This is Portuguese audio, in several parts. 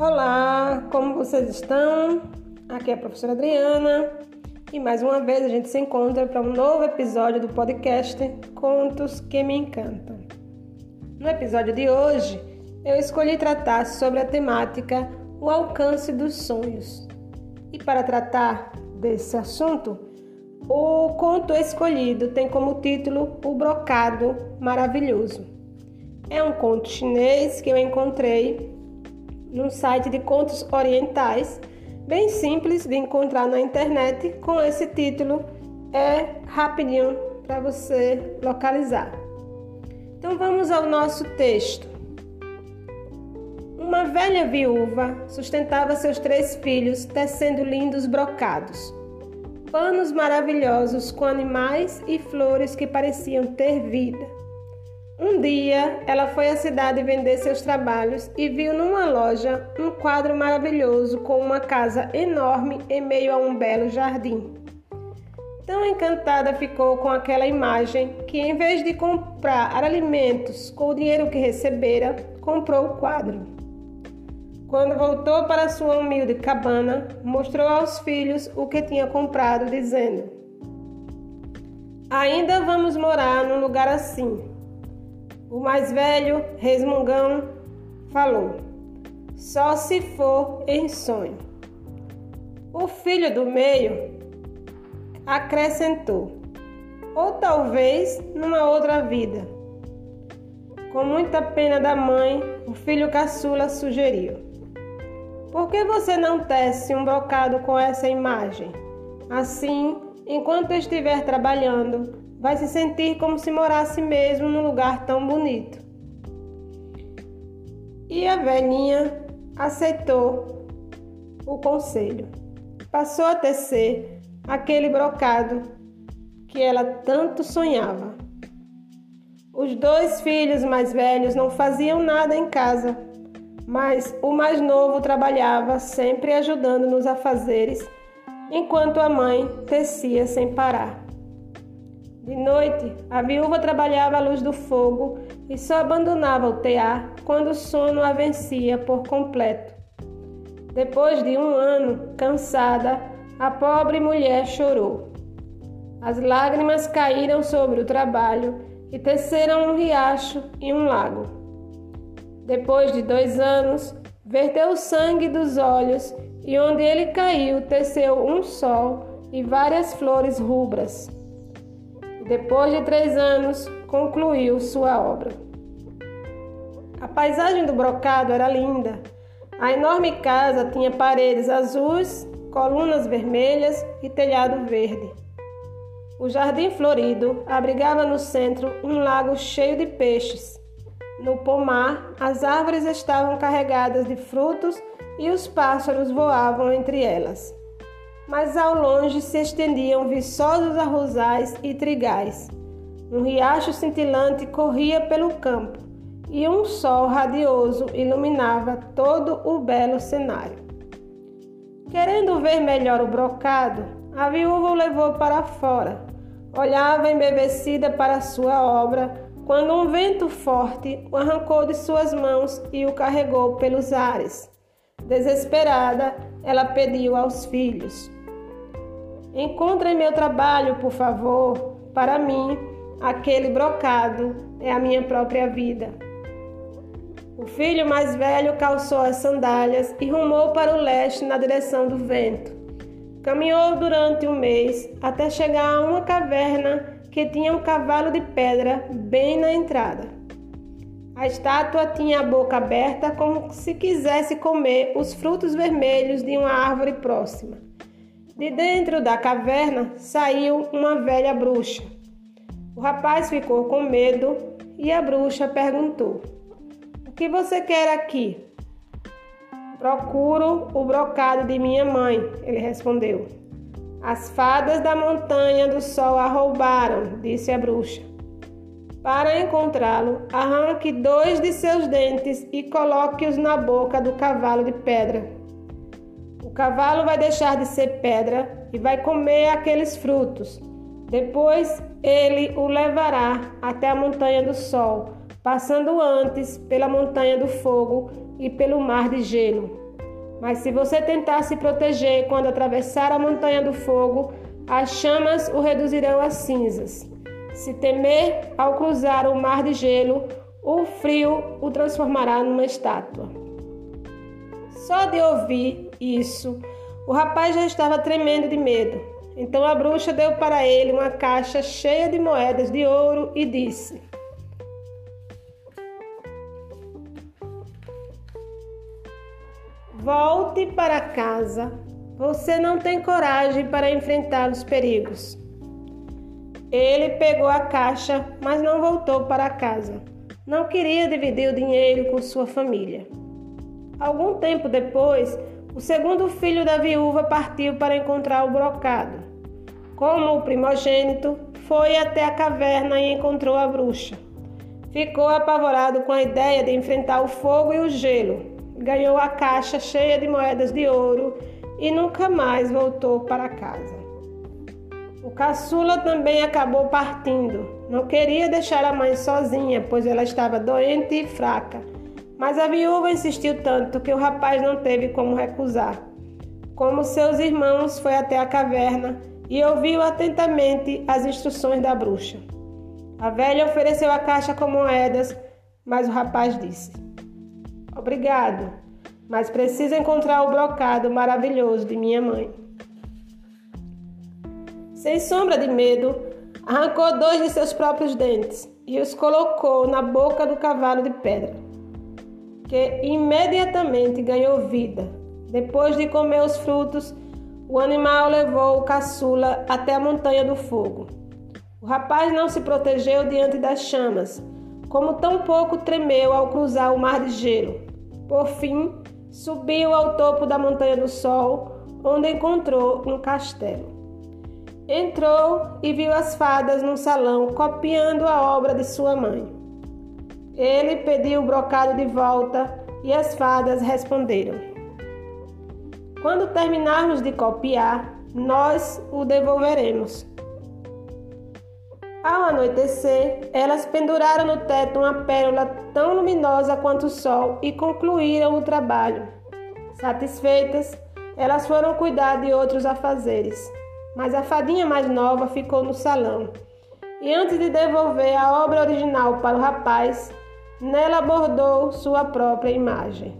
Olá, como vocês estão? Aqui é a professora Adriana e mais uma vez a gente se encontra para um novo episódio do podcast Contos que Me Encantam. No episódio de hoje, eu escolhi tratar sobre a temática O alcance dos sonhos. E para tratar desse assunto, o conto escolhido tem como título O Brocado Maravilhoso. É um conto chinês que eu encontrei num site de contos orientais, bem simples de encontrar na internet, com esse título é rapidinho para você localizar. Então vamos ao nosso texto. Uma velha viúva sustentava seus três filhos tecendo lindos brocados, panos maravilhosos com animais e flores que pareciam ter vida. Um dia, ela foi à cidade vender seus trabalhos e viu numa loja um quadro maravilhoso com uma casa enorme em meio a um belo jardim. Tão encantada ficou com aquela imagem que, em vez de comprar alimentos com o dinheiro que recebera, comprou o quadro. Quando voltou para sua humilde cabana, mostrou aos filhos o que tinha comprado, dizendo: Ainda vamos morar num lugar assim o mais velho, resmungão, falou: Só se for em sonho. O filho do meio acrescentou: Ou talvez numa outra vida. Com muita pena da mãe, o filho caçula sugeriu: Por que você não tece um brocado com essa imagem? Assim, enquanto estiver trabalhando, vai se sentir como se morasse mesmo num lugar tão bonito. E a velhinha aceitou o conselho. Passou a tecer aquele brocado que ela tanto sonhava. Os dois filhos mais velhos não faziam nada em casa, mas o mais novo trabalhava, sempre ajudando nos afazeres, enquanto a mãe tecia sem parar. De noite, a viúva trabalhava à luz do fogo e só abandonava o tear quando o sono a vencia por completo. Depois de um ano, cansada, a pobre mulher chorou. As lágrimas caíram sobre o trabalho e teceram um riacho e um lago. Depois de dois anos, verteu o sangue dos olhos e onde ele caiu, teceu um sol e várias flores rubras. Depois de três anos, concluiu sua obra. A paisagem do brocado era linda. A enorme casa tinha paredes azuis, colunas vermelhas e telhado verde. O jardim florido abrigava no centro um lago cheio de peixes. No pomar, as árvores estavam carregadas de frutos e os pássaros voavam entre elas mas ao longe se estendiam viçosos arrozais e trigais. Um riacho cintilante corria pelo campo e um sol radioso iluminava todo o belo cenário. Querendo ver melhor o brocado, a viúva o levou para fora. Olhava embevecida para sua obra quando um vento forte o arrancou de suas mãos e o carregou pelos ares. Desesperada, ela pediu aos filhos: Encontre meu trabalho, por favor. Para mim, aquele brocado é a minha própria vida. O filho mais velho calçou as sandálias e rumou para o leste na direção do vento. Caminhou durante um mês até chegar a uma caverna que tinha um cavalo de pedra bem na entrada. A estátua tinha a boca aberta como se quisesse comer os frutos vermelhos de uma árvore próxima. De dentro da caverna saiu uma velha bruxa. O rapaz ficou com medo e a bruxa perguntou: O que você quer aqui? Procuro o brocado de minha mãe, ele respondeu. As fadas da montanha do sol a roubaram, disse a bruxa. Para encontrá-lo, arranque dois de seus dentes e coloque-os na boca do cavalo de pedra. Cavalo vai deixar de ser pedra e vai comer aqueles frutos. Depois ele o levará até a montanha do sol, passando antes pela montanha do fogo e pelo mar de gelo. Mas se você tentar se proteger quando atravessar a montanha do fogo, as chamas o reduzirão a cinzas. Se temer ao cruzar o mar de gelo, o frio o transformará numa estátua. Só de ouvir isso, o rapaz já estava tremendo de medo. Então a bruxa deu para ele uma caixa cheia de moedas de ouro e disse: Volte para casa. Você não tem coragem para enfrentar os perigos. Ele pegou a caixa, mas não voltou para casa. Não queria dividir o dinheiro com sua família. Algum tempo depois, o segundo filho da viúva partiu para encontrar o brocado. Como o primogênito, foi até a caverna e encontrou a bruxa. Ficou apavorado com a ideia de enfrentar o fogo e o gelo, ganhou a caixa cheia de moedas de ouro e nunca mais voltou para casa. O caçula também acabou partindo. Não queria deixar a mãe sozinha, pois ela estava doente e fraca. Mas a viúva insistiu tanto que o rapaz não teve como recusar. Como seus irmãos, foi até a caverna e ouviu atentamente as instruções da bruxa. A velha ofereceu a caixa com moedas, mas o rapaz disse: Obrigado, mas preciso encontrar o brocado maravilhoso de minha mãe. Sem sombra de medo, arrancou dois de seus próprios dentes e os colocou na boca do cavalo de pedra, que imediatamente ganhou vida. Depois de comer os frutos, o animal levou o caçula até a montanha do fogo. O rapaz não se protegeu diante das chamas como tão pouco tremeu ao cruzar o mar de gelo. Por fim, subiu ao topo da Montanha do Sol, onde encontrou um castelo. Entrou e viu as fadas num salão copiando a obra de sua mãe. Ele pediu o brocado de volta e as fadas responderam: Quando terminarmos de copiar, nós o devolveremos. Ao anoitecer, elas penduraram no teto uma pérola tão luminosa quanto o sol e concluíram o trabalho. Satisfeitas, elas foram cuidar de outros afazeres, mas a fadinha mais nova ficou no salão. E antes de devolver a obra original para o rapaz, nela bordou sua própria imagem.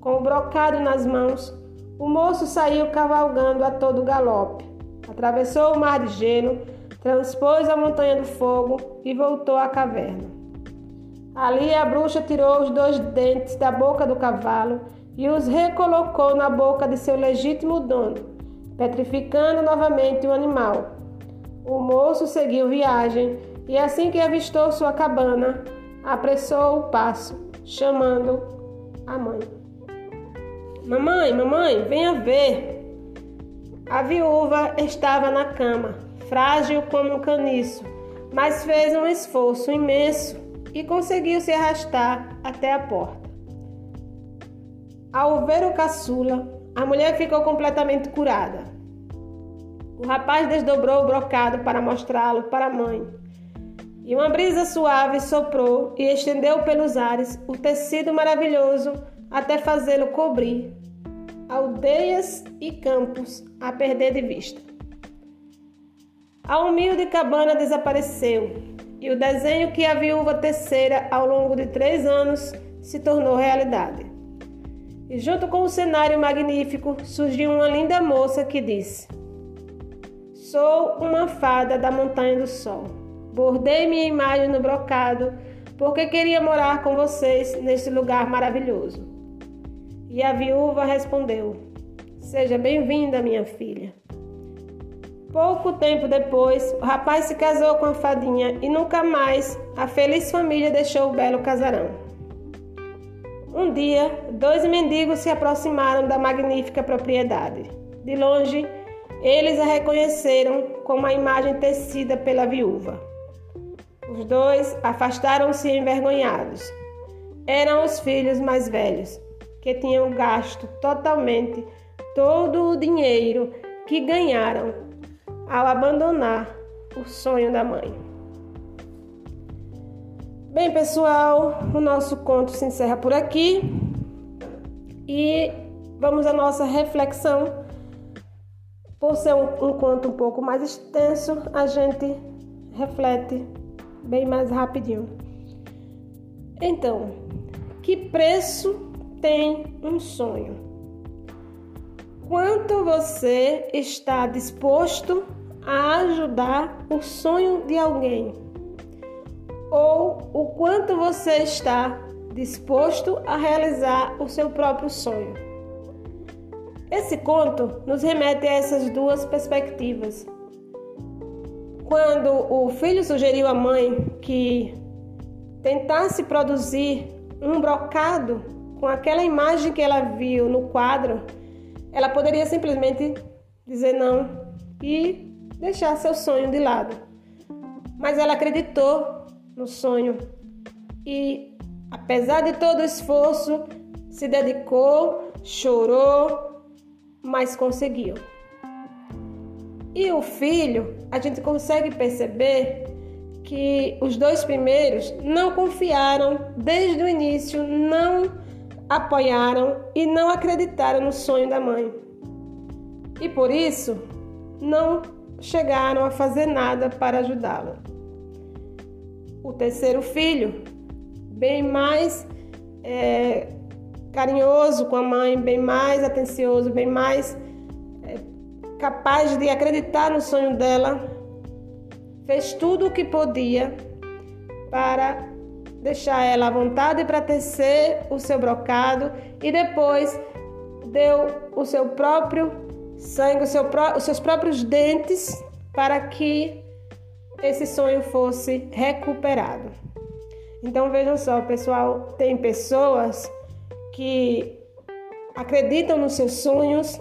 Com o brocado nas mãos, o moço saiu cavalgando a todo galope. Atravessou o mar de gelo transpôs a montanha do fogo e voltou à caverna. Ali a bruxa tirou os dois dentes da boca do cavalo e os recolocou na boca de seu legítimo dono, petrificando novamente o animal. O moço seguiu viagem e, assim que avistou sua cabana, apressou o passo, chamando a mãe. Mamãe, mamãe, venha ver. A viúva estava na cama, frágil como um caniço, mas fez um esforço imenso e conseguiu se arrastar até a porta. Ao ver o caçula, a mulher ficou completamente curada. O rapaz desdobrou o brocado para mostrá-lo para a mãe. E uma brisa suave soprou e estendeu pelos ares o tecido maravilhoso até fazê-lo cobrir aldeias e campos a perder de vista. A humilde cabana desapareceu e o desenho que a viúva tecera ao longo de três anos se tornou realidade. E junto com o cenário magnífico surgiu uma linda moça que disse: Sou uma fada da Montanha do Sol. Bordei minha imagem no brocado porque queria morar com vocês neste lugar maravilhoso. E a viúva respondeu: Seja bem-vinda, minha filha. Pouco tempo depois, o rapaz se casou com a fadinha e nunca mais a feliz família deixou o belo casarão. Um dia, dois mendigos se aproximaram da magnífica propriedade. De longe, eles a reconheceram como a imagem tecida pela viúva. Os dois afastaram-se envergonhados. Eram os filhos mais velhos, que tinham gasto totalmente todo o dinheiro que ganharam ao abandonar o sonho da mãe. Bem, pessoal, o nosso conto se encerra por aqui e vamos à nossa reflexão. Por ser um, um conto um pouco mais extenso, a gente reflete bem mais rapidinho. Então, que preço tem um sonho? Quanto você está disposto a ajudar o sonho de alguém? Ou o quanto você está disposto a realizar o seu próprio sonho? Esse conto nos remete a essas duas perspectivas. Quando o filho sugeriu à mãe que tentasse produzir um brocado com aquela imagem que ela viu no quadro, ela poderia simplesmente dizer não e deixar seu sonho de lado. Mas ela acreditou no sonho e, apesar de todo o esforço, se dedicou, chorou, mas conseguiu. E o filho, a gente consegue perceber que os dois primeiros não confiaram desde o início, não apoiaram e não acreditaram no sonho da mãe. E por isso não chegaram a fazer nada para ajudá-la. O terceiro filho, bem mais é, carinhoso com a mãe, bem mais atencioso, bem mais capaz de acreditar no sonho dela, fez tudo o que podia para deixar ela à vontade para tecer o seu brocado e depois deu o seu próprio sangue, o seu os seus próprios dentes para que esse sonho fosse recuperado. Então vejam só, pessoal, tem pessoas que acreditam nos seus sonhos,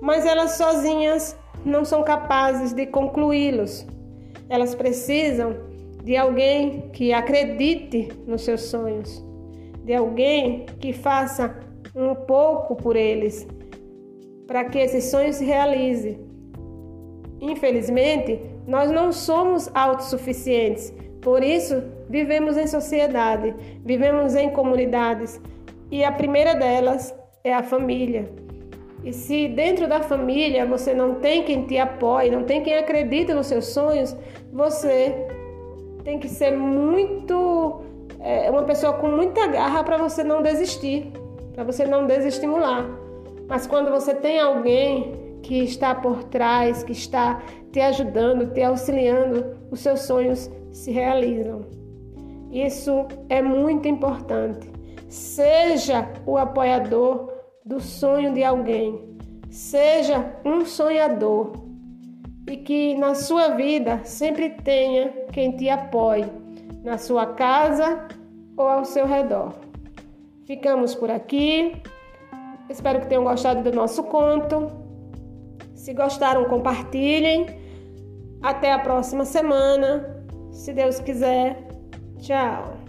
mas elas sozinhas não são capazes de concluí-los. Elas precisam de alguém que acredite nos seus sonhos, de alguém que faça um pouco por eles, para que esses sonhos se realizem. Infelizmente, nós não somos autossuficientes, por isso vivemos em sociedade, vivemos em comunidades, e a primeira delas é a família. E se dentro da família você não tem quem te apoie, não tem quem acredita nos seus sonhos, você tem que ser muito. É, uma pessoa com muita garra para você não desistir, para você não desestimular. Mas quando você tem alguém que está por trás, que está te ajudando, te auxiliando, os seus sonhos se realizam. Isso é muito importante. Seja o apoiador do sonho de alguém. Seja um sonhador e que na sua vida sempre tenha quem te apoie, na sua casa ou ao seu redor. Ficamos por aqui. Espero que tenham gostado do nosso conto. Se gostaram, compartilhem. Até a próxima semana, se Deus quiser. Tchau.